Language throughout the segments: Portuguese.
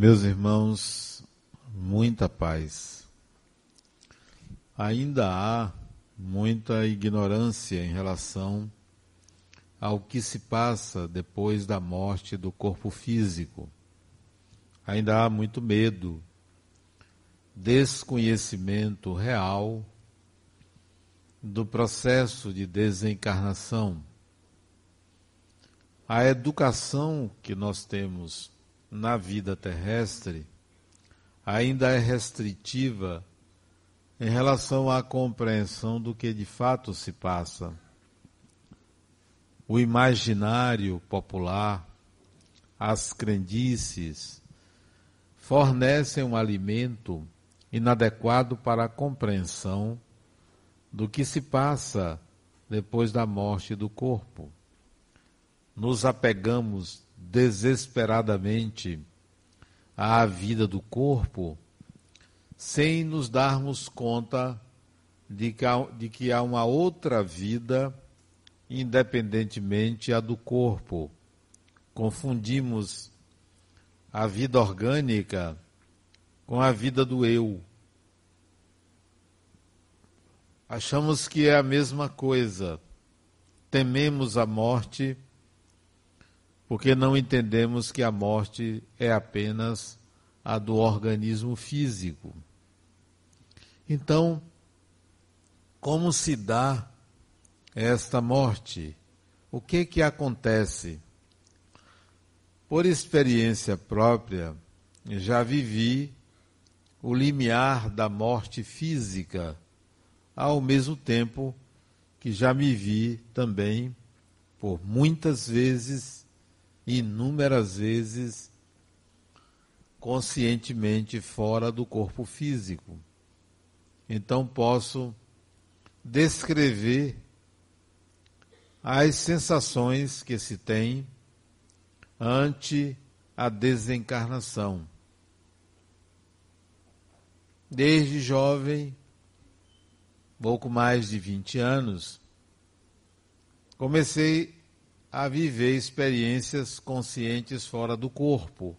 Meus irmãos, muita paz. Ainda há muita ignorância em relação ao que se passa depois da morte do corpo físico. Ainda há muito medo, desconhecimento real do processo de desencarnação. A educação que nós temos na vida terrestre ainda é restritiva em relação à compreensão do que de fato se passa. O imaginário popular, as crendices, fornecem um alimento inadequado para a compreensão do que se passa depois da morte do corpo. Nos apegamos desesperadamente à vida do corpo, sem nos darmos conta de que há, de que há uma outra vida independentemente a do corpo. Confundimos a vida orgânica com a vida do eu. Achamos que é a mesma coisa. Tememos a morte porque não entendemos que a morte é apenas a do organismo físico. Então, como se dá esta morte? O que que acontece? Por experiência própria, já vivi o limiar da morte física, ao mesmo tempo que já me vi também por muitas vezes inúmeras vezes conscientemente fora do corpo físico. Então posso descrever as sensações que se tem ante a desencarnação. Desde jovem, pouco mais de 20 anos, comecei a viver experiências conscientes fora do corpo,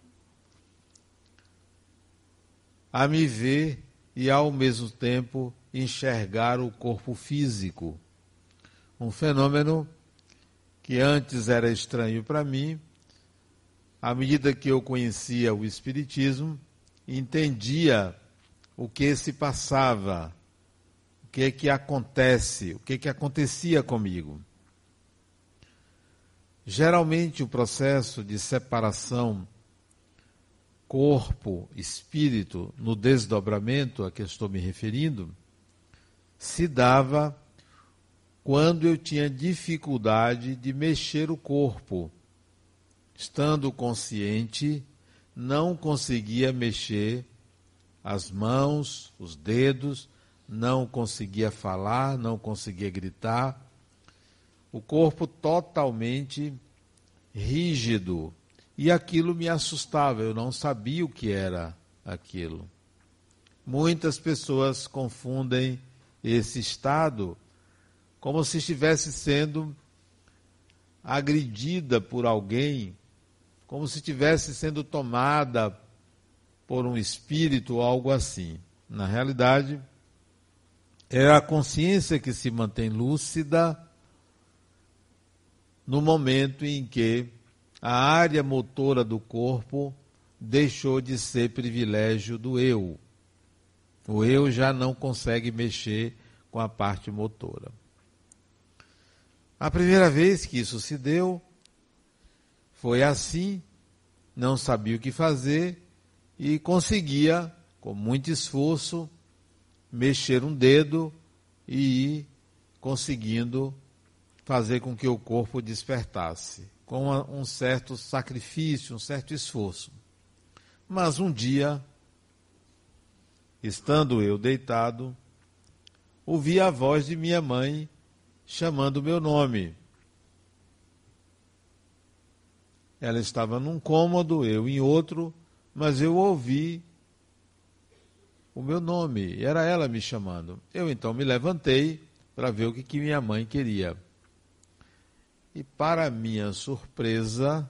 a me ver e ao mesmo tempo enxergar o corpo físico. Um fenômeno que antes era estranho para mim, à medida que eu conhecia o Espiritismo, entendia o que se passava, o que que acontece, o que que acontecia comigo. Geralmente, o processo de separação corpo-espírito, no desdobramento a que estou me referindo, se dava quando eu tinha dificuldade de mexer o corpo. Estando consciente, não conseguia mexer as mãos, os dedos, não conseguia falar, não conseguia gritar o corpo totalmente rígido. E aquilo me assustava, eu não sabia o que era aquilo. Muitas pessoas confundem esse estado como se estivesse sendo agredida por alguém, como se estivesse sendo tomada por um espírito ou algo assim. Na realidade, é a consciência que se mantém lúcida no momento em que a área motora do corpo deixou de ser privilégio do eu. O eu já não consegue mexer com a parte motora. A primeira vez que isso se deu foi assim, não sabia o que fazer e conseguia, com muito esforço, mexer um dedo e ir conseguindo fazer com que o corpo despertasse, com um certo sacrifício, um certo esforço. Mas um dia, estando eu deitado, ouvi a voz de minha mãe chamando meu nome. Ela estava num cômodo, eu em outro, mas eu ouvi o meu nome, era ela me chamando. Eu então me levantei para ver o que, que minha mãe queria. E para minha surpresa,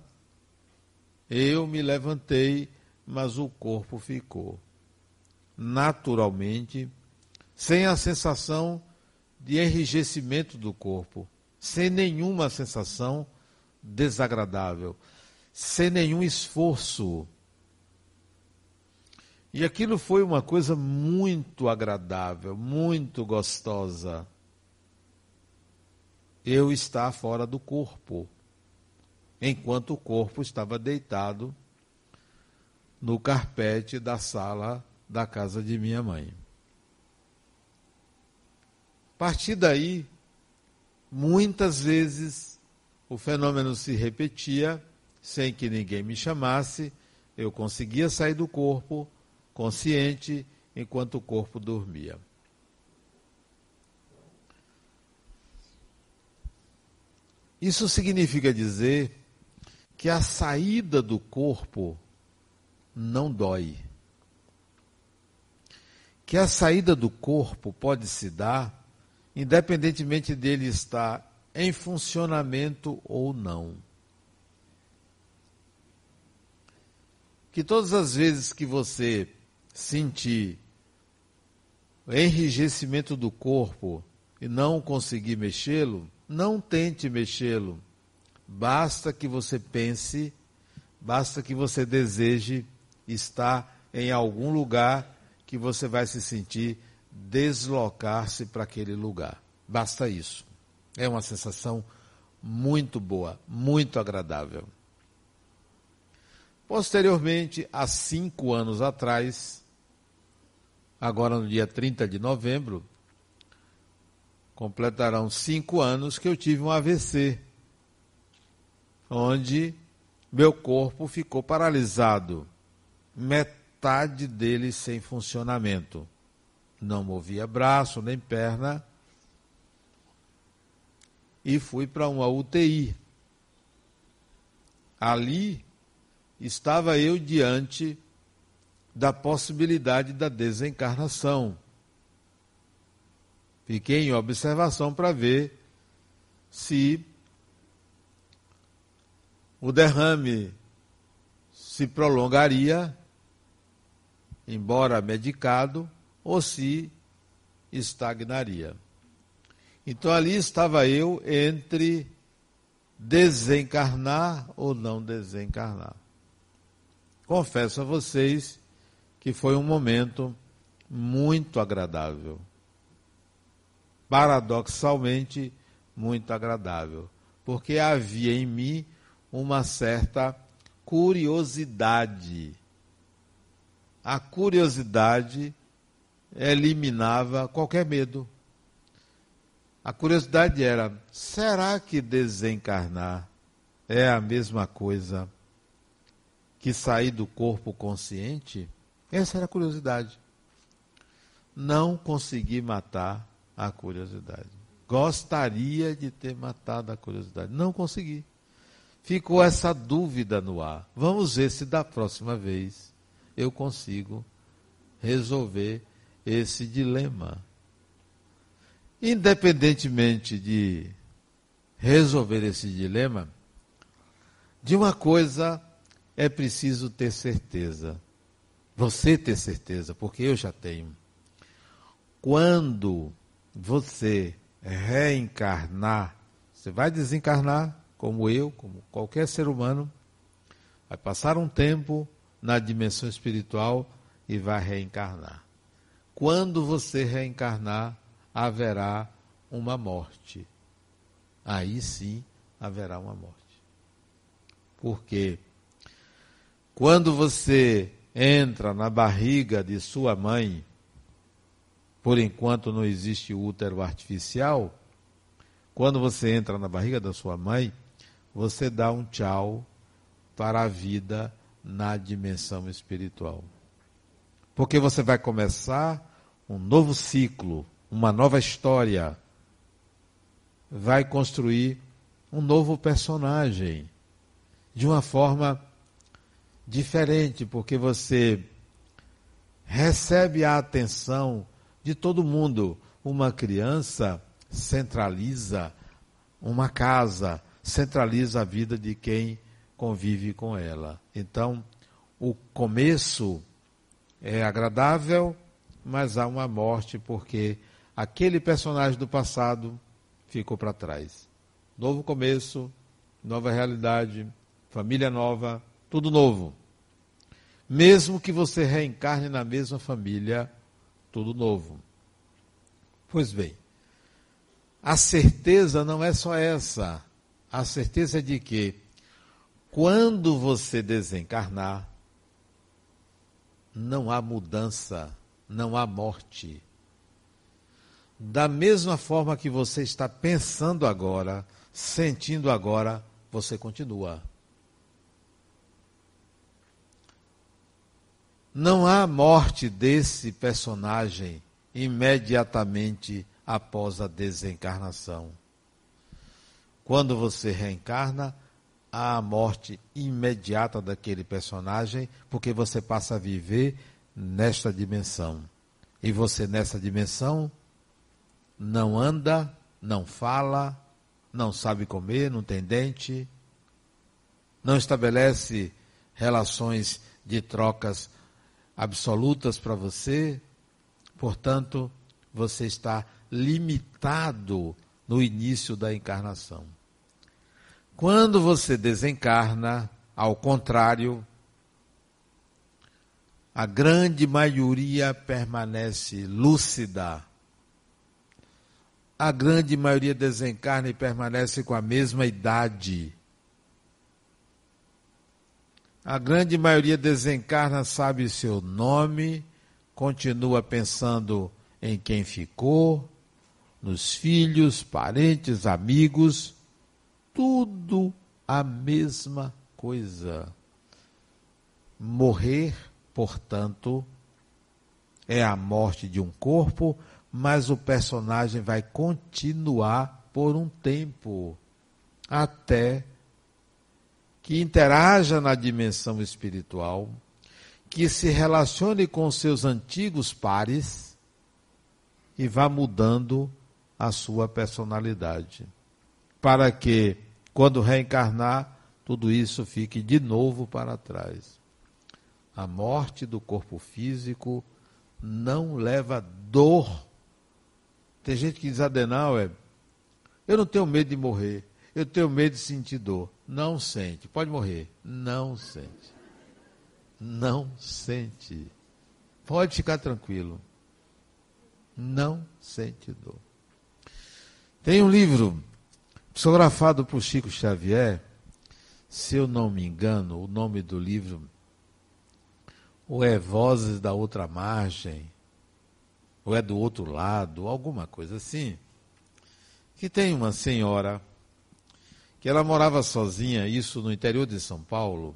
eu me levantei mas o corpo ficou. Naturalmente, sem a sensação de enrijecimento do corpo, sem nenhuma sensação desagradável, sem nenhum esforço. E aquilo foi uma coisa muito agradável, muito gostosa. Eu estar fora do corpo, enquanto o corpo estava deitado no carpete da sala da casa de minha mãe. A partir daí, muitas vezes o fenômeno se repetia sem que ninguém me chamasse, eu conseguia sair do corpo consciente enquanto o corpo dormia. Isso significa dizer que a saída do corpo não dói. Que a saída do corpo pode se dar independentemente dele estar em funcionamento ou não. Que todas as vezes que você sentir o enrijecimento do corpo e não conseguir mexê-lo, não tente mexê-lo. Basta que você pense, basta que você deseje estar em algum lugar que você vai se sentir deslocar-se para aquele lugar. Basta isso. É uma sensação muito boa, muito agradável. Posteriormente, há cinco anos atrás, agora no dia 30 de novembro, completarão cinco anos que eu tive um AVC, onde meu corpo ficou paralisado, metade dele sem funcionamento não movia braço nem perna, e fui para uma UTI. Ali estava eu diante da possibilidade da desencarnação. Fiquei em observação para ver se o derrame se prolongaria, embora medicado, ou se estagnaria. Então ali estava eu entre desencarnar ou não desencarnar. Confesso a vocês que foi um momento muito agradável. Paradoxalmente, muito agradável. Porque havia em mim uma certa curiosidade. A curiosidade eliminava qualquer medo. A curiosidade era: será que desencarnar é a mesma coisa que sair do corpo consciente? Essa era a curiosidade. Não consegui matar a curiosidade. Gostaria de ter matado a curiosidade. Não consegui. Ficou essa dúvida no ar. Vamos ver se da próxima vez eu consigo resolver esse dilema. Independentemente de resolver esse dilema, de uma coisa é preciso ter certeza. Você ter certeza, porque eu já tenho. Quando você reencarnar, você vai desencarnar, como eu, como qualquer ser humano, vai passar um tempo na dimensão espiritual e vai reencarnar. Quando você reencarnar, haverá uma morte. Aí sim haverá uma morte. Porque quando você entra na barriga de sua mãe, por enquanto não existe útero artificial, quando você entra na barriga da sua mãe, você dá um tchau para a vida na dimensão espiritual. Porque você vai começar um novo ciclo, uma nova história. Vai construir um novo personagem de uma forma diferente, porque você recebe a atenção de todo mundo. Uma criança centraliza uma casa, centraliza a vida de quem convive com ela. Então, o começo é agradável, mas há uma morte porque aquele personagem do passado ficou para trás. Novo começo, nova realidade, família nova, tudo novo. Mesmo que você reencarne na mesma família, tudo novo. Pois bem, a certeza não é só essa. A certeza é de que, quando você desencarnar, não há mudança, não há morte. Da mesma forma que você está pensando agora, sentindo agora, você continua. Não há morte desse personagem imediatamente após a desencarnação. Quando você reencarna, há a morte imediata daquele personagem, porque você passa a viver nesta dimensão. E você, nessa dimensão, não anda, não fala, não sabe comer, não tem dente, não estabelece relações de trocas absolutas para você, portanto, você está limitado no início da encarnação. Quando você desencarna, ao contrário, a grande maioria permanece lúcida. A grande maioria desencarna e permanece com a mesma idade. A grande maioria desencarna, sabe seu nome, continua pensando em quem ficou, nos filhos, parentes, amigos, tudo a mesma coisa. Morrer, portanto, é a morte de um corpo, mas o personagem vai continuar por um tempo, até que interaja na dimensão espiritual, que se relacione com seus antigos pares e vá mudando a sua personalidade. Para que, quando reencarnar, tudo isso fique de novo para trás. A morte do corpo físico não leva dor. Tem gente que diz, Adenauer, eu não tenho medo de morrer, eu tenho medo de sentir dor. Não sente. Pode morrer. Não sente. Não sente. Pode ficar tranquilo. Não sente dor. Tem um livro psicografado por Chico Xavier, se eu não me engano, o nome do livro ou é Vozes da Outra Margem, ou é do outro lado, alguma coisa assim, que tem uma senhora que ela morava sozinha, isso no interior de São Paulo,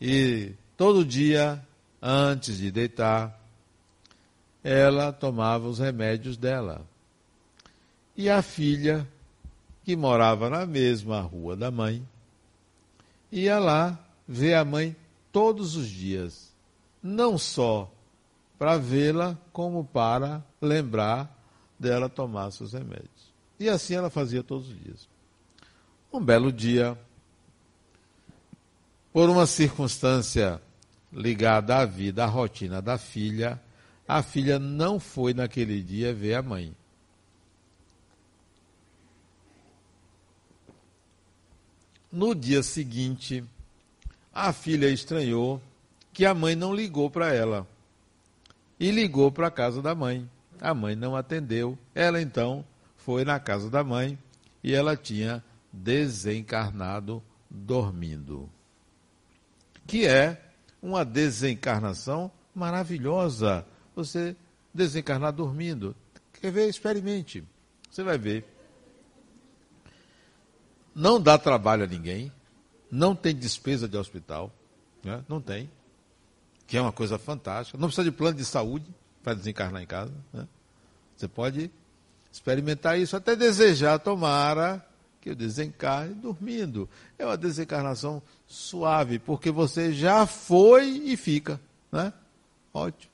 e todo dia, antes de deitar, ela tomava os remédios dela. E a filha, que morava na mesma rua da mãe, ia lá ver a mãe todos os dias, não só para vê-la, como para lembrar dela tomar seus remédios. E assim ela fazia todos os dias. Um belo dia, por uma circunstância ligada à vida, à rotina da filha, a filha não foi naquele dia ver a mãe. No dia seguinte, a filha estranhou que a mãe não ligou para ela. E ligou para a casa da mãe. A mãe não atendeu. Ela então foi na casa da mãe e ela tinha desencarnado dormindo. Que é uma desencarnação maravilhosa. Você desencarnar dormindo. Quer ver? Experimente. Você vai ver. Não dá trabalho a ninguém. Não tem despesa de hospital. Né? Não tem. Que é uma coisa fantástica. Não precisa de plano de saúde para desencarnar em casa. Né? Você pode experimentar isso, até desejar, tomara que eu desencarne dormindo. É uma desencarnação suave, porque você já foi e fica. Né? Ótimo.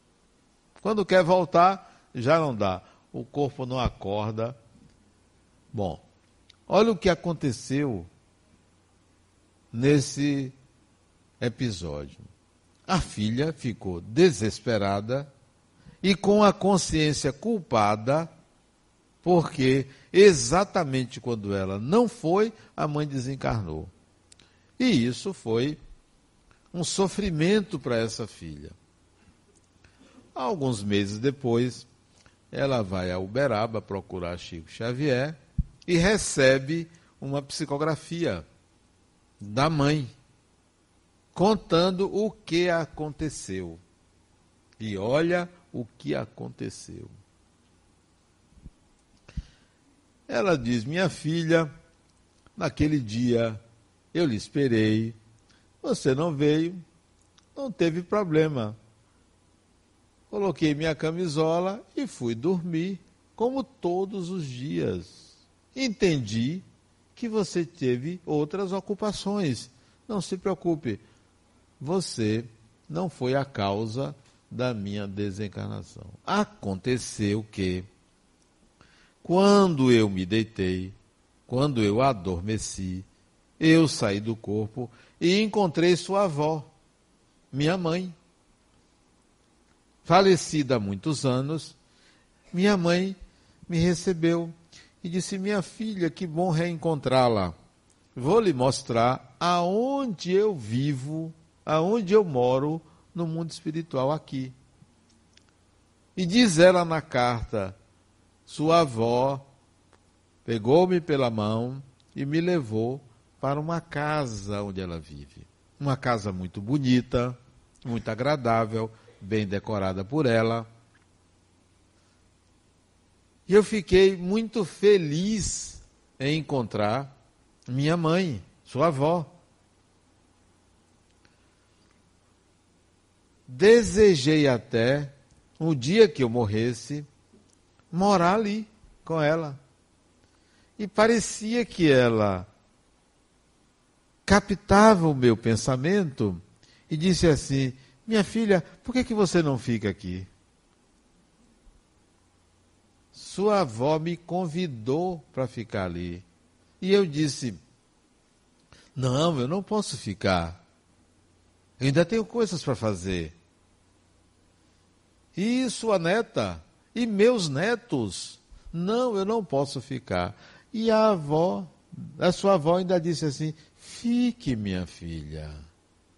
Quando quer voltar, já não dá. O corpo não acorda. Bom, olha o que aconteceu nesse episódio. A filha ficou desesperada e com a consciência culpada, porque exatamente quando ela não foi, a mãe desencarnou. E isso foi um sofrimento para essa filha. Alguns meses depois, ela vai a Uberaba procurar Chico Xavier e recebe uma psicografia da mãe, contando o que aconteceu. E olha o que aconteceu. Ela diz: Minha filha, naquele dia eu lhe esperei, você não veio, não teve problema. Coloquei minha camisola e fui dormir, como todos os dias. Entendi que você teve outras ocupações. Não se preocupe, você não foi a causa da minha desencarnação. Aconteceu que, quando eu me deitei, quando eu adormeci, eu saí do corpo e encontrei sua avó, minha mãe. Falecida há muitos anos, minha mãe me recebeu e disse: Minha filha, que bom reencontrá-la. Vou lhe mostrar aonde eu vivo, aonde eu moro no mundo espiritual aqui. E diz ela na carta: Sua avó pegou-me pela mão e me levou para uma casa onde ela vive. Uma casa muito bonita, muito agradável, bem decorada por ela. E eu fiquei muito feliz em encontrar minha mãe, sua avó. Desejei até, o dia que eu morresse, morar ali com ela. E parecia que ela captava o meu pensamento e disse assim: Minha filha, por que, que você não fica aqui? Sua avó me convidou para ficar ali. E eu disse: Não, eu não posso ficar. Eu ainda tenho coisas para fazer. E sua neta? E meus netos? Não, eu não posso ficar. E a avó, a sua avó ainda disse assim: Fique, minha filha,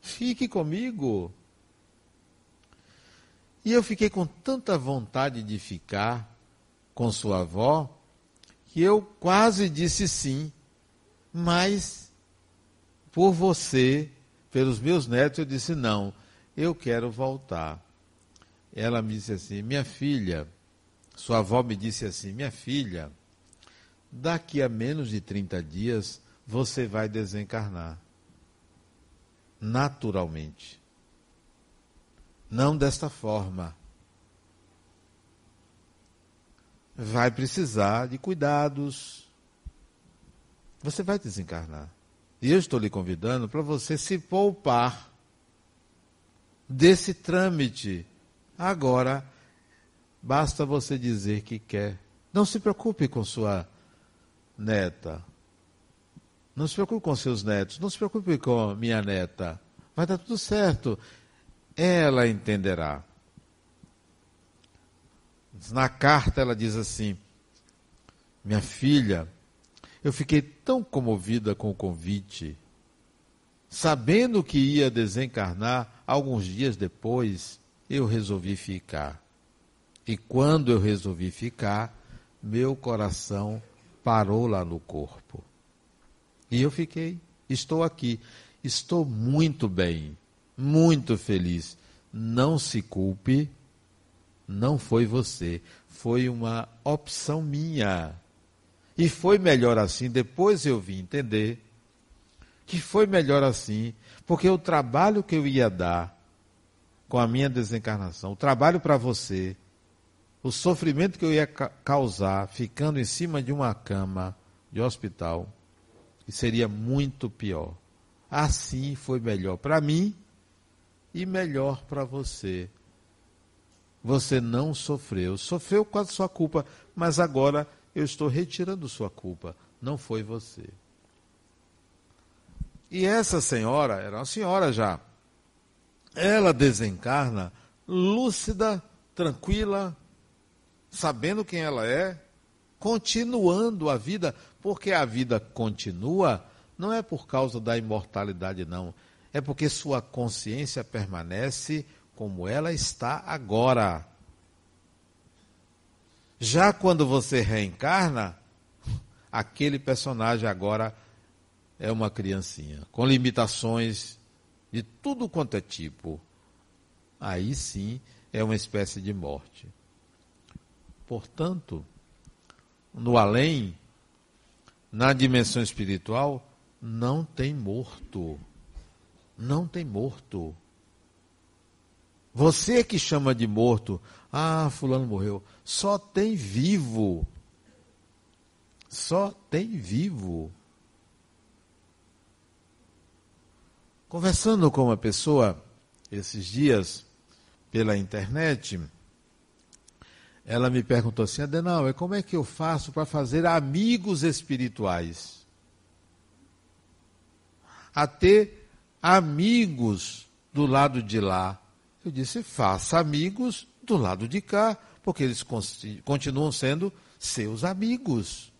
fique comigo. E eu fiquei com tanta vontade de ficar com sua avó que eu quase disse sim, mas por você, pelos meus netos, eu disse não, eu quero voltar. Ela me disse assim: minha filha, sua avó me disse assim: minha filha, daqui a menos de 30 dias você vai desencarnar. Naturalmente. Não desta forma. Vai precisar de cuidados. Você vai desencarnar. E eu estou lhe convidando para você se poupar desse trâmite. Agora, basta você dizer que quer. Não se preocupe com sua neta, não se preocupe com seus netos, não se preocupe com minha neta. Vai dar tudo certo. Ela entenderá. Na carta ela diz assim: Minha filha, eu fiquei tão comovida com o convite, sabendo que ia desencarnar alguns dias depois, eu resolvi ficar. E quando eu resolvi ficar, meu coração parou lá no corpo. E eu fiquei, estou aqui, estou muito bem, muito feliz. Não se culpe, não foi você, foi uma opção minha. E foi melhor assim, depois eu vim entender que foi melhor assim, porque o trabalho que eu ia dar com a minha desencarnação, o trabalho para você, o sofrimento que eu ia causar ficando em cima de uma cama de hospital, seria muito pior. Assim foi melhor para mim e melhor para você. Você não sofreu. Sofreu com a sua culpa, mas agora eu estou retirando sua culpa. Não foi você. E essa senhora, era uma senhora já, ela desencarna lúcida, tranquila, sabendo quem ela é, continuando a vida, porque a vida continua não é por causa da imortalidade, não. É porque sua consciência permanece como ela está agora. Já quando você reencarna, aquele personagem agora é uma criancinha, com limitações de tudo quanto é tipo. Aí sim é uma espécie de morte. Portanto, no além, na dimensão espiritual, não tem morto. Não tem morto. Você que chama de morto, ah, fulano morreu. Só tem vivo. Só tem vivo. Conversando com uma pessoa esses dias pela internet, ela me perguntou assim: Adenal, como é que eu faço para fazer amigos espirituais? A ter amigos do lado de lá. Eu disse: faça amigos do lado de cá, porque eles continuam sendo seus amigos.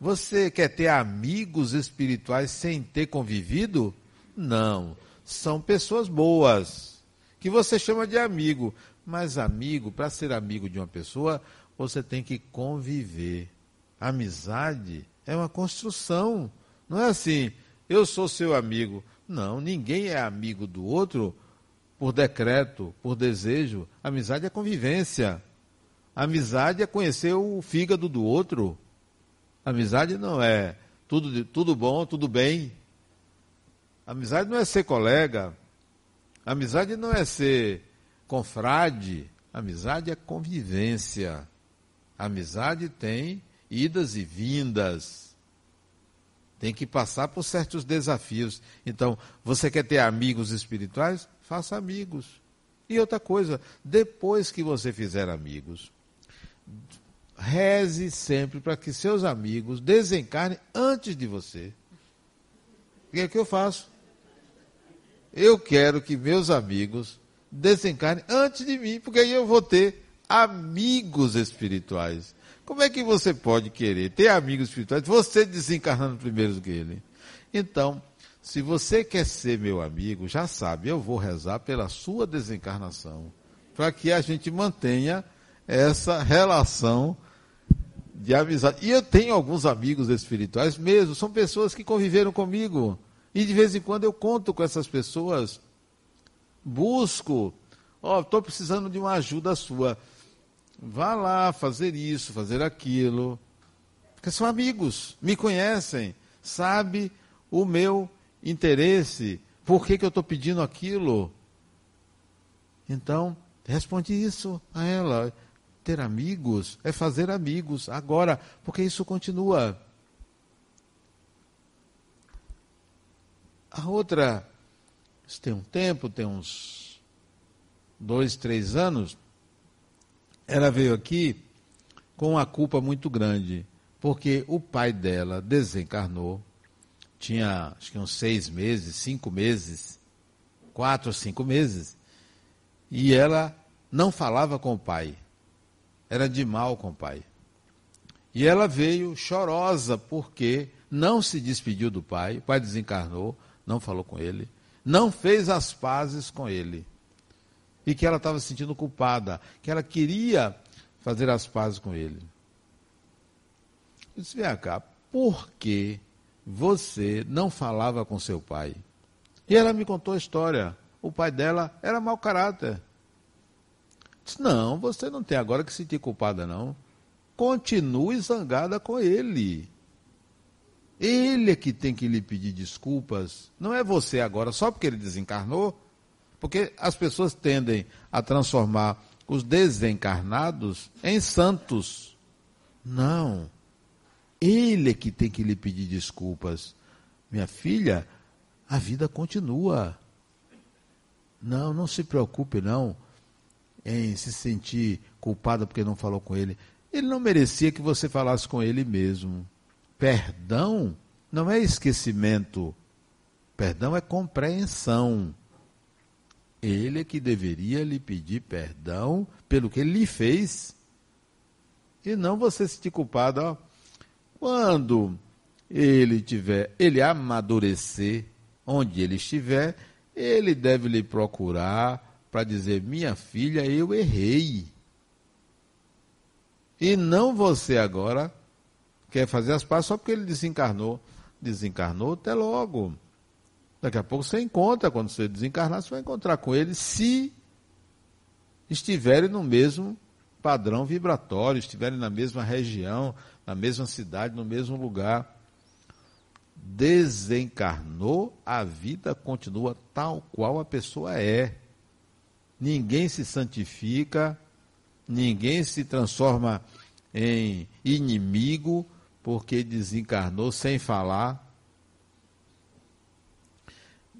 Você quer ter amigos espirituais sem ter convivido? Não. São pessoas boas, que você chama de amigo. Mas amigo, para ser amigo de uma pessoa, você tem que conviver. Amizade é uma construção. Não é assim, eu sou seu amigo. Não, ninguém é amigo do outro por decreto, por desejo. Amizade é convivência. Amizade é conhecer o fígado do outro. Amizade não é tudo, tudo bom, tudo bem. Amizade não é ser colega. Amizade não é ser confrade. Amizade é convivência. Amizade tem idas e vindas. Tem que passar por certos desafios. Então, você quer ter amigos espirituais? Faça amigos. E outra coisa, depois que você fizer amigos, reze sempre para que seus amigos desencarnem antes de você. O que é que eu faço? Eu quero que meus amigos desencarne antes de mim, porque aí eu vou ter amigos espirituais. Como é que você pode querer ter amigos espirituais, você desencarnando primeiro do que ele? Então, se você quer ser meu amigo, já sabe, eu vou rezar pela sua desencarnação, para que a gente mantenha essa relação de amizade. E eu tenho alguns amigos espirituais mesmo, são pessoas que conviveram comigo. E de vez em quando eu conto com essas pessoas busco, ó, oh, estou precisando de uma ajuda sua. Vá lá fazer isso, fazer aquilo. Porque são amigos, me conhecem, sabe o meu interesse, por que, que eu estou pedindo aquilo. Então, responde isso a ela. Ter amigos é fazer amigos agora, porque isso continua. A outra isso tem um tempo, tem uns dois, três anos. Ela veio aqui com uma culpa muito grande, porque o pai dela desencarnou, tinha acho que uns seis meses, cinco meses, quatro ou cinco meses, e ela não falava com o pai, era de mal com o pai. E ela veio chorosa porque não se despediu do pai, o pai desencarnou, não falou com ele não fez as pazes com ele. E que ela estava se sentindo culpada, que ela queria fazer as pazes com ele. Eu disse, vem cá, por que você não falava com seu pai? E ela me contou a história. O pai dela era mau caráter. Disse, não, você não tem agora que se sentir culpada, não. Continue zangada com ele. Ele é que tem que lhe pedir desculpas. Não é você agora, só porque ele desencarnou. Porque as pessoas tendem a transformar os desencarnados em santos. Não. Ele é que tem que lhe pedir desculpas. Minha filha, a vida continua. Não, não se preocupe não em se sentir culpada porque não falou com ele. Ele não merecia que você falasse com ele mesmo. Perdão não é esquecimento. Perdão é compreensão. Ele é que deveria lhe pedir perdão pelo que ele lhe fez. E não você se sentir culpado. Ó. Quando ele tiver, ele amadurecer, onde ele estiver, ele deve lhe procurar para dizer: minha filha, eu errei. E não você agora quer fazer as pazes só porque ele desencarnou. Desencarnou até logo. Daqui a pouco você encontra, quando você desencarnar, você vai encontrar com ele se estiverem no mesmo padrão vibratório, estiverem na mesma região, na mesma cidade, no mesmo lugar. Desencarnou, a vida continua tal qual a pessoa é. Ninguém se santifica, ninguém se transforma em inimigo porque desencarnou sem falar.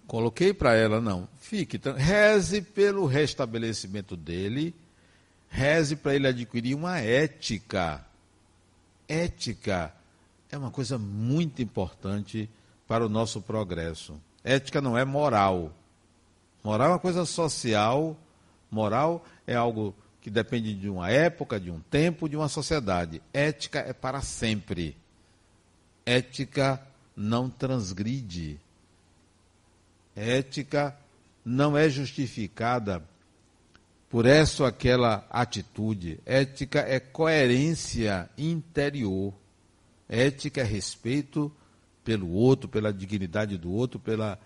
Coloquei para ela, não, fique, reze pelo restabelecimento dele, reze para ele adquirir uma ética. Ética é uma coisa muito importante para o nosso progresso. Ética não é moral. Moral é uma coisa social, moral é algo que depende de uma época, de um tempo, de uma sociedade. Ética é para sempre. Ética não transgride. Ética não é justificada por essa ou aquela atitude. Ética é coerência interior. Ética é respeito pelo outro, pela dignidade do outro, pela,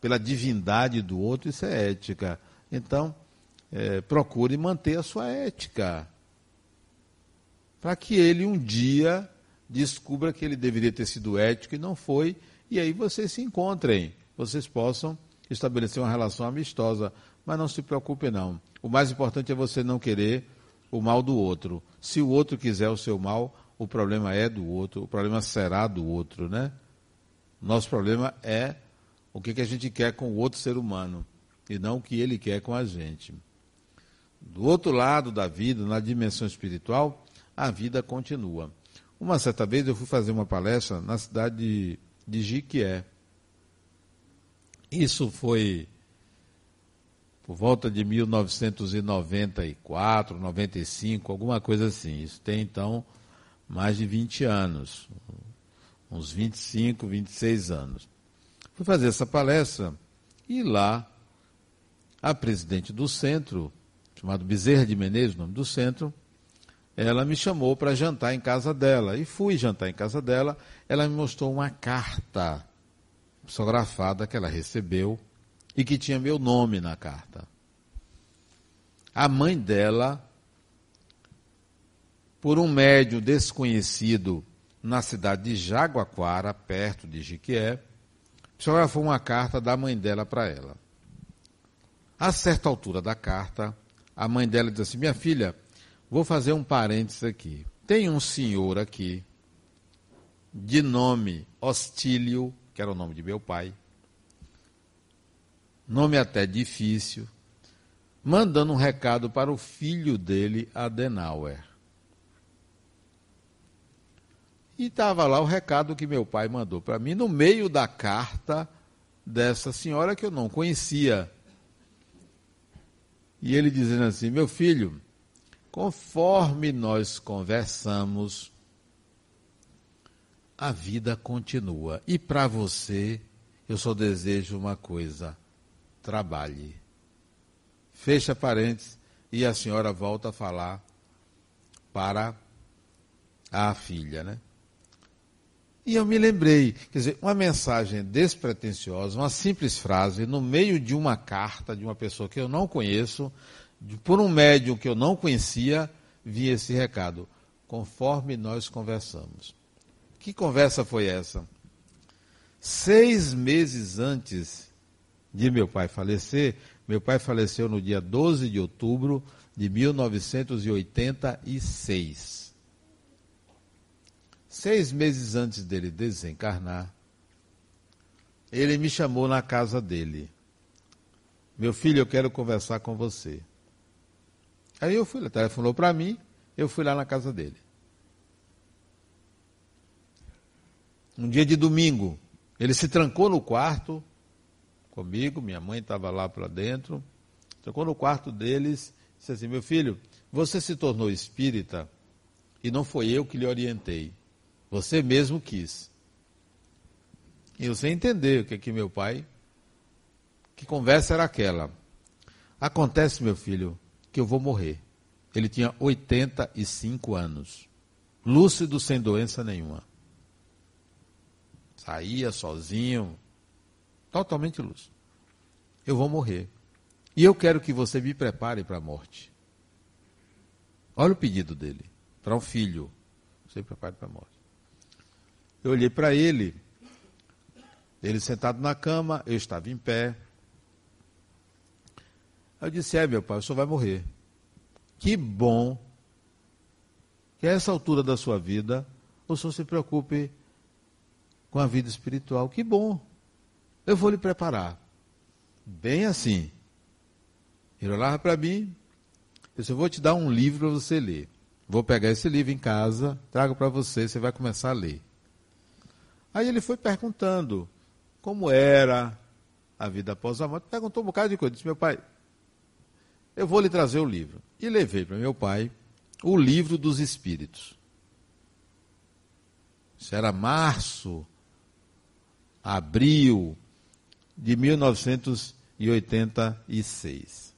pela divindade do outro. Isso é ética. Então, é, procure manter a sua ética. Para que ele um dia descubra que ele deveria ter sido ético e não foi, e aí vocês se encontrem, vocês possam estabelecer uma relação amistosa. Mas não se preocupe, não. O mais importante é você não querer o mal do outro. Se o outro quiser o seu mal, o problema é do outro, o problema será do outro, né? Nosso problema é o que, que a gente quer com o outro ser humano e não o que ele quer com a gente. Do outro lado da vida, na dimensão espiritual, a vida continua. Uma certa vez eu fui fazer uma palestra na cidade de, de Jiquié. Isso foi por volta de 1994, 95, alguma coisa assim. Isso tem então mais de 20 anos, uns 25, 26 anos. Fui fazer essa palestra e lá a presidente do centro chamado Bezerra de Menezes, nome do centro, ela me chamou para jantar em casa dela. E fui jantar em casa dela. Ela me mostrou uma carta psicografada que ela recebeu e que tinha meu nome na carta. A mãe dela, por um médium desconhecido na cidade de Jaguaquara, perto de Jiquié, psicografou uma carta da mãe dela para ela. A certa altura da carta, a mãe dela diz assim: Minha filha, vou fazer um parênteses aqui. Tem um senhor aqui, de nome Hostílio, que era o nome de meu pai, nome até difícil, mandando um recado para o filho dele, Adenauer. E estava lá o recado que meu pai mandou para mim, no meio da carta dessa senhora que eu não conhecia. E ele dizendo assim: Meu filho, conforme nós conversamos, a vida continua. E para você, eu só desejo uma coisa: trabalhe. Fecha parênteses e a senhora volta a falar para a filha, né? E eu me lembrei, quer dizer, uma mensagem despretensiosa, uma simples frase, no meio de uma carta de uma pessoa que eu não conheço, de, por um médium que eu não conhecia, vi esse recado, conforme nós conversamos. Que conversa foi essa? Seis meses antes de meu pai falecer, meu pai faleceu no dia 12 de outubro de 1986. Seis meses antes dele desencarnar, ele me chamou na casa dele. Meu filho, eu quero conversar com você. Aí eu fui, ele telefonou para mim, eu fui lá na casa dele. Um dia de domingo, ele se trancou no quarto comigo, minha mãe estava lá para dentro, Chegou no quarto deles, disse assim: Meu filho, você se tornou espírita e não foi eu que lhe orientei. Você mesmo quis. E você entendeu que aqui meu pai, que conversa era aquela. Acontece, meu filho, que eu vou morrer. Ele tinha 85 anos. Lúcido, sem doença nenhuma. Saía sozinho, totalmente lúcido. Eu vou morrer. E eu quero que você me prepare para a morte. Olha o pedido dele para um filho. Você prepare para a morte. Eu olhei para ele, ele sentado na cama, eu estava em pé. Eu disse: É, meu pai, o senhor vai morrer. Que bom que a essa altura da sua vida o senhor se preocupe com a vida espiritual. Que bom. Eu vou lhe preparar. Bem assim. Ele olhava para mim, eu disse, eu vou te dar um livro para você ler. Vou pegar esse livro em casa, trago para você, você vai começar a ler. Aí ele foi perguntando como era a vida após a morte. Perguntou um bocado de coisa. Disse, meu pai, eu vou lhe trazer o livro. E levei para meu pai o livro dos Espíritos. Isso era março, abril de 1986.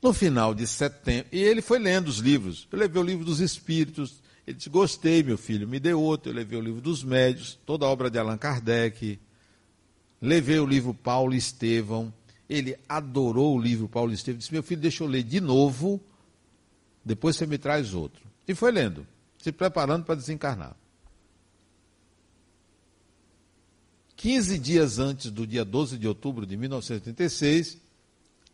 No final de setembro, e ele foi lendo os livros. Eu levei o livro dos Espíritos. Ele disse: Gostei, meu filho, me deu outro. Eu levei o livro dos Médios, toda a obra de Allan Kardec. Levei o livro Paulo Estevão. Ele adorou o livro Paulo Estevão. Disse: Meu filho, deixa eu ler de novo. Depois você me traz outro. E foi lendo, se preparando para desencarnar. 15 dias antes do dia 12 de outubro de 1986,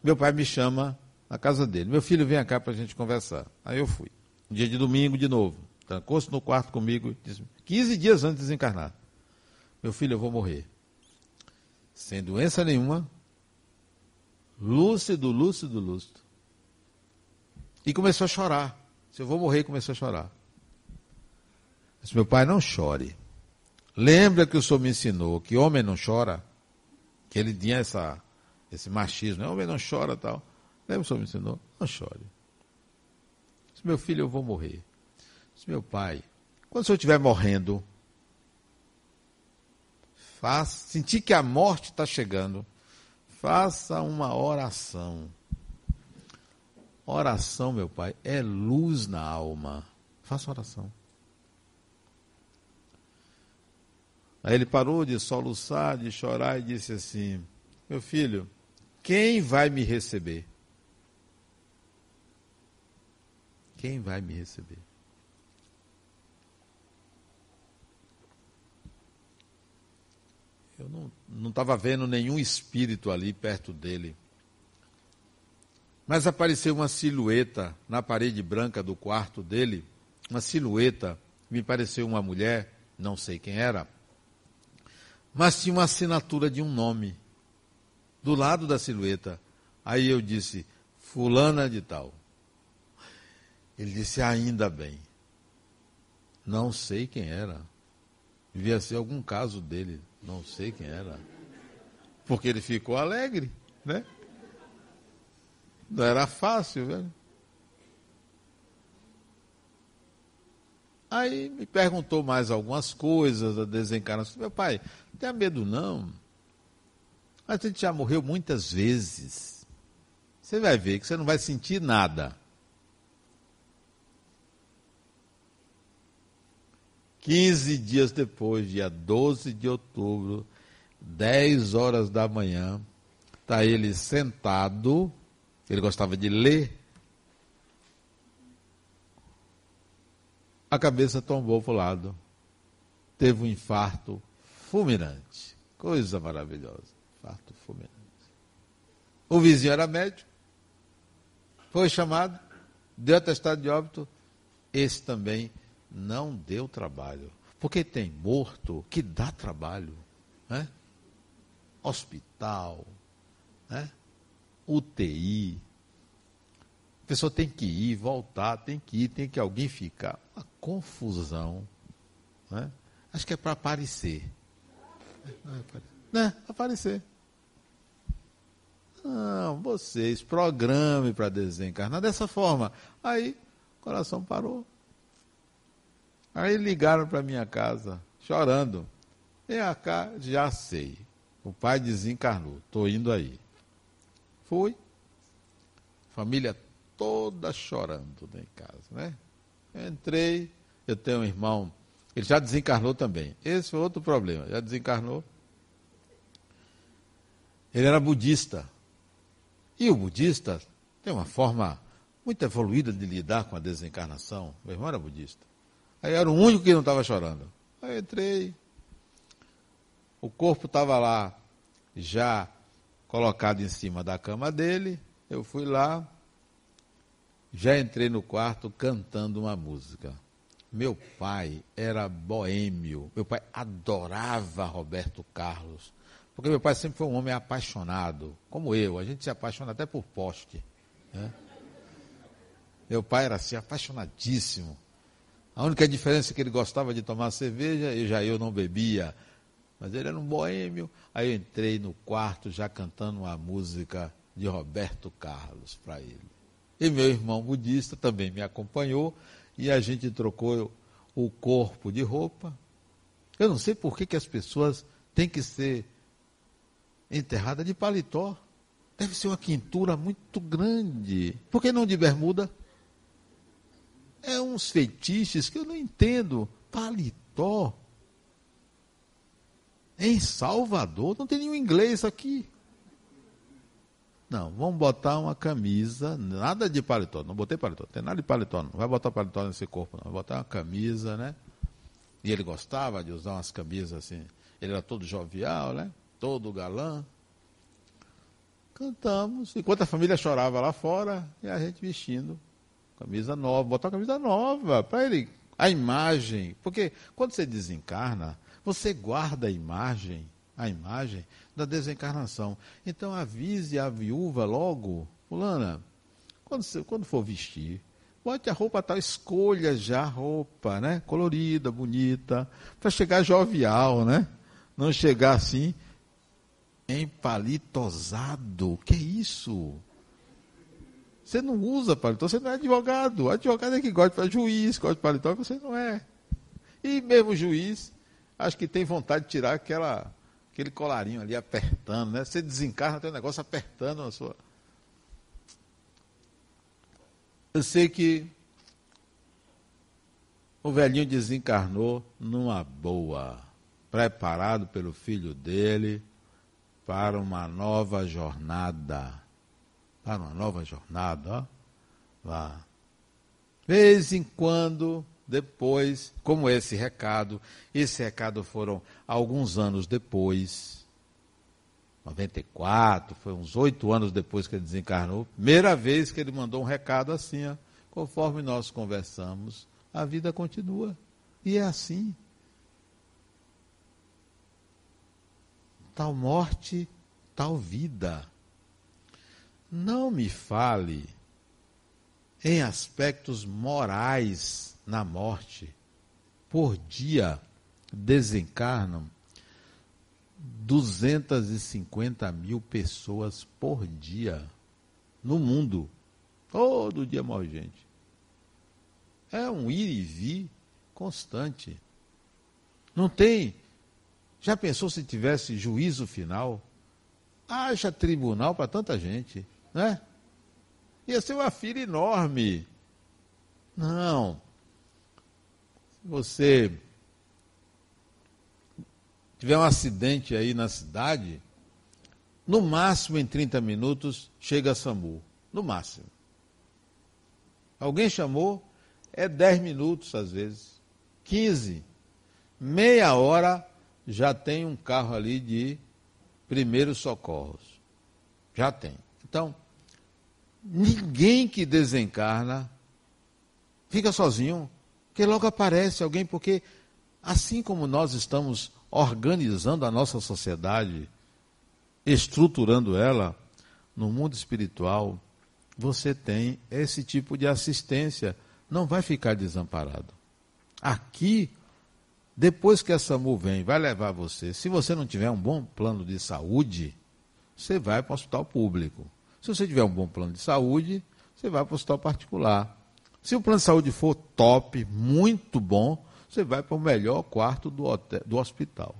meu pai me chama na casa dele. Meu filho, vem cá para a gente conversar. Aí eu fui. Dia de domingo, de novo. Trancou-se no quarto comigo. Disse, 15 dias antes de desencarnar. Meu filho, eu vou morrer. Sem doença nenhuma. Lúcido, lúcido, lúcido. E começou a chorar. Se eu vou morrer, começou a chorar. Disse, meu pai, não chore. Lembra que o senhor me ensinou que homem não chora? Que ele tinha essa, esse machismo, né? homem não chora tal. Lembra que o senhor me ensinou? Não chore. Disse, meu filho, eu vou morrer. Disse, meu pai, quando o senhor estiver morrendo, faça, sentir que a morte está chegando, faça uma oração. Oração, meu pai, é luz na alma. Faça oração. Aí ele parou de soluçar, de chorar e disse assim: Meu filho, quem vai me receber? Quem vai me receber? Eu não estava vendo nenhum espírito ali perto dele. Mas apareceu uma silhueta na parede branca do quarto dele, uma silhueta, me pareceu uma mulher, não sei quem era, mas tinha uma assinatura de um nome do lado da silhueta. Aí eu disse, fulana de tal. Ele disse: Ainda bem. Não sei quem era. Devia ser algum caso dele. Não sei quem era. Porque ele ficou alegre, né? Não era fácil, velho. Aí me perguntou mais algumas coisas da desencarnação. Meu pai, não tenha medo não. A gente já morreu muitas vezes. Você vai ver que você não vai sentir nada. 15 dias depois, dia 12 de outubro, 10 horas da manhã, está ele sentado, ele gostava de ler. A cabeça tombou para o lado. Teve um infarto fulminante. Coisa maravilhosa. Infarto fulminante. O vizinho era médico. Foi chamado, deu atestado de óbito. Esse também não deu trabalho. Porque tem morto que dá trabalho. Né? Hospital, né? UTI. A pessoa tem que ir, voltar, tem que ir, tem que alguém ficar. Uma confusão. Né? Acho que é para aparecer. Né? Aparecer. Não, vocês programe para desencarnar dessa forma. Aí o coração parou. Aí ligaram para minha casa, chorando. Vem cá, já sei. O pai desencarnou, estou indo aí. Fui. Família toda chorando em casa, né? Entrei, eu tenho um irmão, ele já desencarnou também. Esse foi outro problema, já desencarnou. Ele era budista. E o budista tem uma forma muito evoluída de lidar com a desencarnação. Meu irmão era budista. Aí era o único que não estava chorando. Aí entrei. O corpo estava lá, já colocado em cima da cama dele. Eu fui lá, já entrei no quarto cantando uma música. Meu pai era boêmio. Meu pai adorava Roberto Carlos. Porque meu pai sempre foi um homem apaixonado, como eu. A gente se apaixona até por poste. Né? Meu pai era assim, apaixonadíssimo. A única diferença é que ele gostava de tomar cerveja e já eu não bebia. Mas ele era um boêmio. Aí eu entrei no quarto já cantando uma música de Roberto Carlos para ele. E meu irmão budista também me acompanhou e a gente trocou o corpo de roupa. Eu não sei por que, que as pessoas têm que ser enterradas de paletó. Deve ser uma quintura muito grande. Por que não de bermuda? É uns feitiços que eu não entendo. Paletó. Em Salvador, não tem nenhum inglês aqui. Não, vamos botar uma camisa, nada de paletó, não botei paletó, não tem nada de paletó, não vai botar paletó nesse corpo, não, vai botar uma camisa, né? E ele gostava de usar umas camisas assim, ele era todo jovial, né? Todo galã. Cantamos, enquanto a família chorava lá fora, e a gente vestindo camisa nova, botar uma camisa nova, para ele, a imagem, porque quando você desencarna, você guarda a imagem a imagem da desencarnação. Então avise a viúva logo, fulana, quando, você, quando for vestir, bote a roupa tal, escolha já a roupa, né? Colorida, bonita, para chegar jovial, né? Não chegar assim empalitosado. Que é isso? Você não usa paletó, você não é advogado. Advogado é que gosta de juiz, gosta de paletó, você não é. E mesmo juiz, acho que tem vontade de tirar aquela aquele colarinho ali apertando, né? Você desencarna, tem um negócio apertando na sua. Eu sei que o velhinho desencarnou numa boa, preparado pelo filho dele para uma nova jornada. Para uma nova jornada. Lá. Vez em quando depois, como esse recado, esse recado foram alguns anos depois, 94, foi uns oito anos depois que ele desencarnou, primeira vez que ele mandou um recado assim, ó, conforme nós conversamos, a vida continua. E é assim. Tal morte, tal vida. Não me fale em aspectos morais na morte, por dia desencarnam 250 mil pessoas por dia no mundo. Todo dia morre gente. É um ir e vir constante. Não tem. Já pensou se tivesse juízo final? Haja tribunal para tanta gente, né? Ia ser uma fila enorme. Não você tiver um acidente aí na cidade, no máximo em 30 minutos chega a SAMU. No máximo. Alguém chamou, é 10 minutos às vezes, 15, meia hora já tem um carro ali de primeiros socorros. Já tem. Então, ninguém que desencarna fica sozinho. Porque logo aparece alguém, porque assim como nós estamos organizando a nossa sociedade, estruturando ela, no mundo espiritual, você tem esse tipo de assistência. Não vai ficar desamparado. Aqui, depois que a SAMU vem, vai levar você. Se você não tiver um bom plano de saúde, você vai para o hospital público. Se você tiver um bom plano de saúde, você vai para o hospital particular. Se o plano de saúde for top, muito bom, você vai para o melhor quarto do, hotel, do hospital.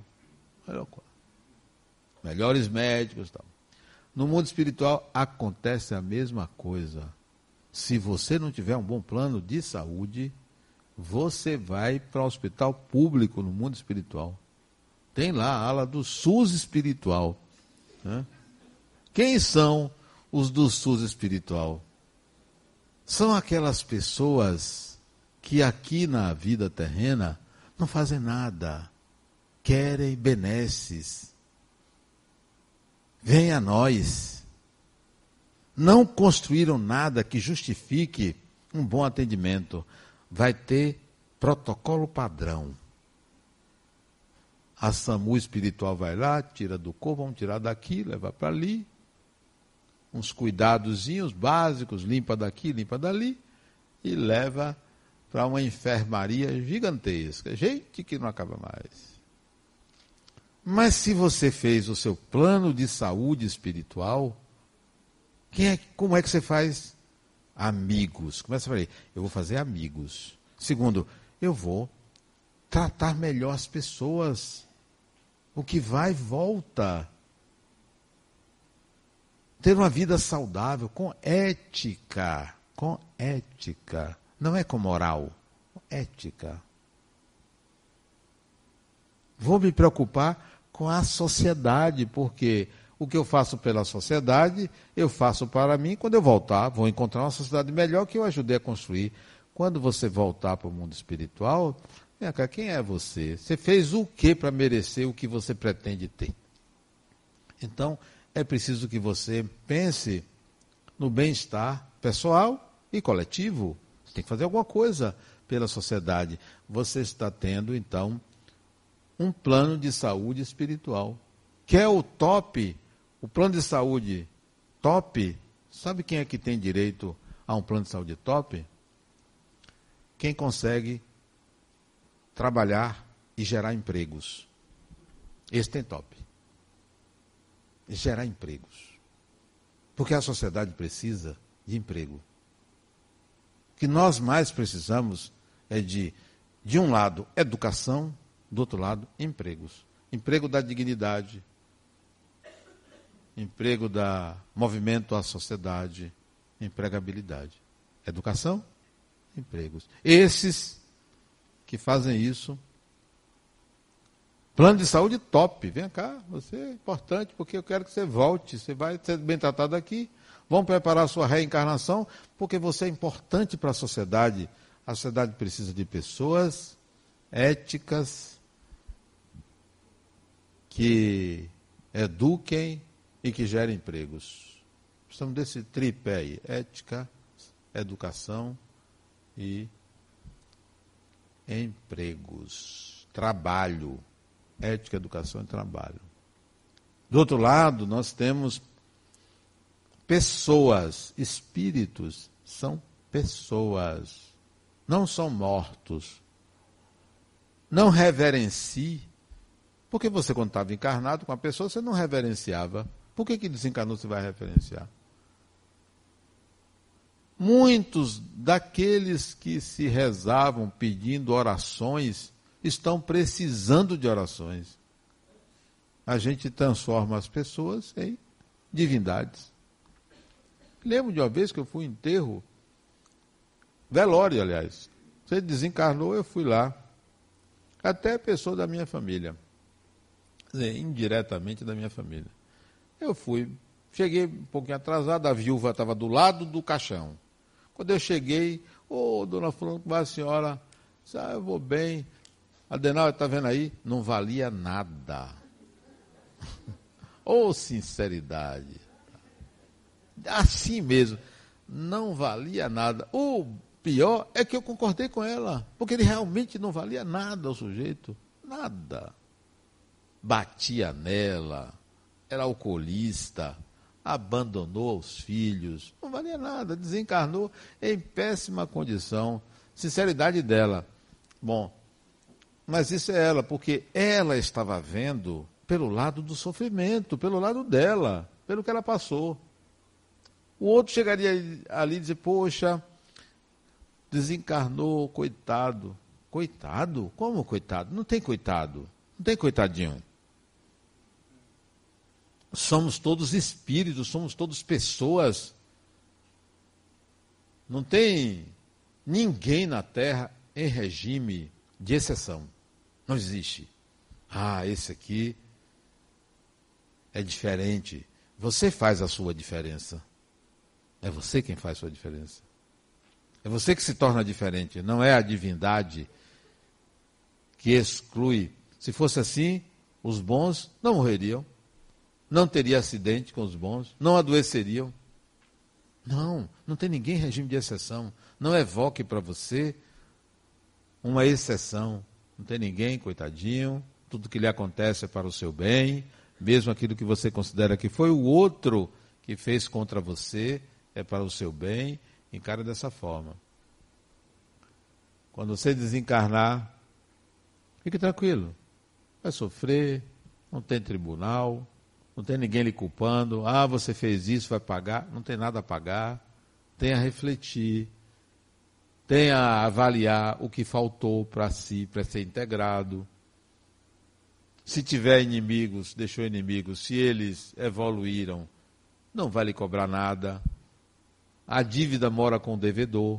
Melhor quarto. Melhores médicos e tal. No mundo espiritual acontece a mesma coisa. Se você não tiver um bom plano de saúde, você vai para o hospital público no mundo espiritual. Tem lá a ala do SUS espiritual. Né? Quem são os do SUS espiritual? São aquelas pessoas que aqui na vida terrena não fazem nada, querem benesses. Vem a nós. Não construíram nada que justifique um bom atendimento. Vai ter protocolo padrão. A SAMU espiritual vai lá, tira do corpo, vamos tirar daqui, levar para ali, uns cuidadozinhos básicos, limpa daqui, limpa dali, e leva para uma enfermaria gigantesca. Gente que não acaba mais. Mas se você fez o seu plano de saúde espiritual, é, como é que você faz? Amigos. Começa a falar, eu vou fazer amigos. Segundo, eu vou tratar melhor as pessoas. O que vai, volta ter uma vida saudável, com ética, com ética, não é com moral, com ética. Vou me preocupar com a sociedade, porque o que eu faço pela sociedade, eu faço para mim. Quando eu voltar, vou encontrar uma sociedade melhor que eu ajudei a construir. Quando você voltar para o mundo espiritual, vem cá, quem é você? Você fez o que para merecer o que você pretende ter? Então, é preciso que você pense no bem-estar pessoal e coletivo. Você tem que fazer alguma coisa pela sociedade. Você está tendo, então, um plano de saúde espiritual. Quer é o top, o plano de saúde top? Sabe quem é que tem direito a um plano de saúde top? Quem consegue trabalhar e gerar empregos. Esse tem top gerar empregos. Porque a sociedade precisa de emprego. O que nós mais precisamos é de, de um lado, educação, do outro lado, empregos. Emprego da dignidade, emprego da movimento à sociedade, empregabilidade. Educação, empregos. Esses que fazem isso Plano de saúde top. Vem cá, você é importante porque eu quero que você volte. Você vai ser bem tratado aqui. Vamos preparar a sua reencarnação porque você é importante para a sociedade. A sociedade precisa de pessoas éticas que eduquem e que gerem empregos. Precisamos desse tripé aí: ética, educação e empregos. Trabalho ética, educação e trabalho. Do outro lado, nós temos pessoas, espíritos são pessoas, não são mortos. Não reverencie, porque você, quando estava encarnado com a pessoa, você não reverenciava. Por que, que desencarnou você vai referenciar? Muitos daqueles que se rezavam pedindo orações estão precisando de orações. A gente transforma as pessoas em divindades. Lembro de uma vez que eu fui em enterro, velório, aliás. Você desencarnou, eu fui lá. Até pessoa da minha família. Dizer, indiretamente da minha família. Eu fui, cheguei um pouquinho atrasado, a viúva estava do lado do caixão. Quando eu cheguei, ô, oh, dona Fulano, como vai a senhora? Ah, eu vou bem. Adenal, está vendo aí? Não valia nada. Ou oh, sinceridade. Assim mesmo. Não valia nada. O pior é que eu concordei com ela. Porque ele realmente não valia nada ao sujeito. Nada. Batia nela. Era alcoolista. Abandonou os filhos. Não valia nada. Desencarnou em péssima condição. Sinceridade dela. Bom, mas isso é ela, porque ela estava vendo pelo lado do sofrimento, pelo lado dela. pelo que ela passou. O outro chegaria ali e dizer, poxa, desencarnou, coitado. Coitado? Como coitado? Não tem coitado. Não tem coitadinho. Somos todos espíritos, somos todos pessoas. Não tem ninguém na Terra em regime de exceção. Não existe. Ah, esse aqui é diferente. Você faz a sua diferença. É você quem faz a sua diferença. É você que se torna diferente. Não é a divindade que exclui. Se fosse assim, os bons não morreriam, não teria acidente com os bons, não adoeceriam. Não, não tem ninguém em regime de exceção. Não evoque para você uma exceção. Não tem ninguém, coitadinho. Tudo que lhe acontece é para o seu bem. Mesmo aquilo que você considera que foi o outro que fez contra você, é para o seu bem. Encare dessa forma. Quando você desencarnar, fique tranquilo. Vai sofrer, não tem tribunal, não tem ninguém lhe culpando. Ah, você fez isso, vai pagar. Não tem nada a pagar. Tem a refletir. Tem a avaliar o que faltou para si, para ser integrado. Se tiver inimigos, deixou inimigos, se eles evoluíram, não vai lhe cobrar nada. A dívida mora com o devedor,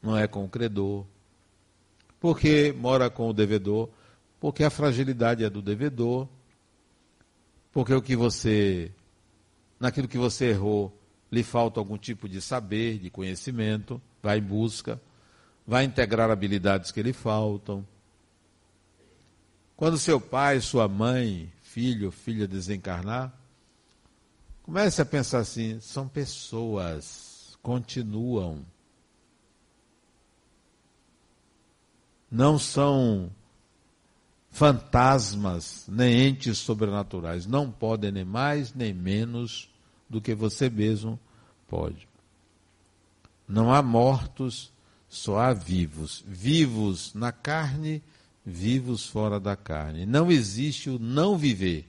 não é com o credor. Por que mora com o devedor? Porque a fragilidade é do devedor. Porque o que você, naquilo que você errou, lhe falta algum tipo de saber, de conhecimento, vai em busca, vai integrar habilidades que lhe faltam. Quando seu pai, sua mãe, filho, filha desencarnar, Comece a pensar assim: são pessoas, continuam. Não são fantasmas, nem entes sobrenaturais. Não podem nem mais nem menos do que você mesmo pode. Não há mortos, só há vivos. Vivos na carne, vivos fora da carne. Não existe o não viver,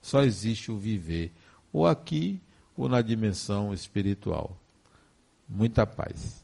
só existe o viver ou aqui ou na dimensão espiritual. Muita paz.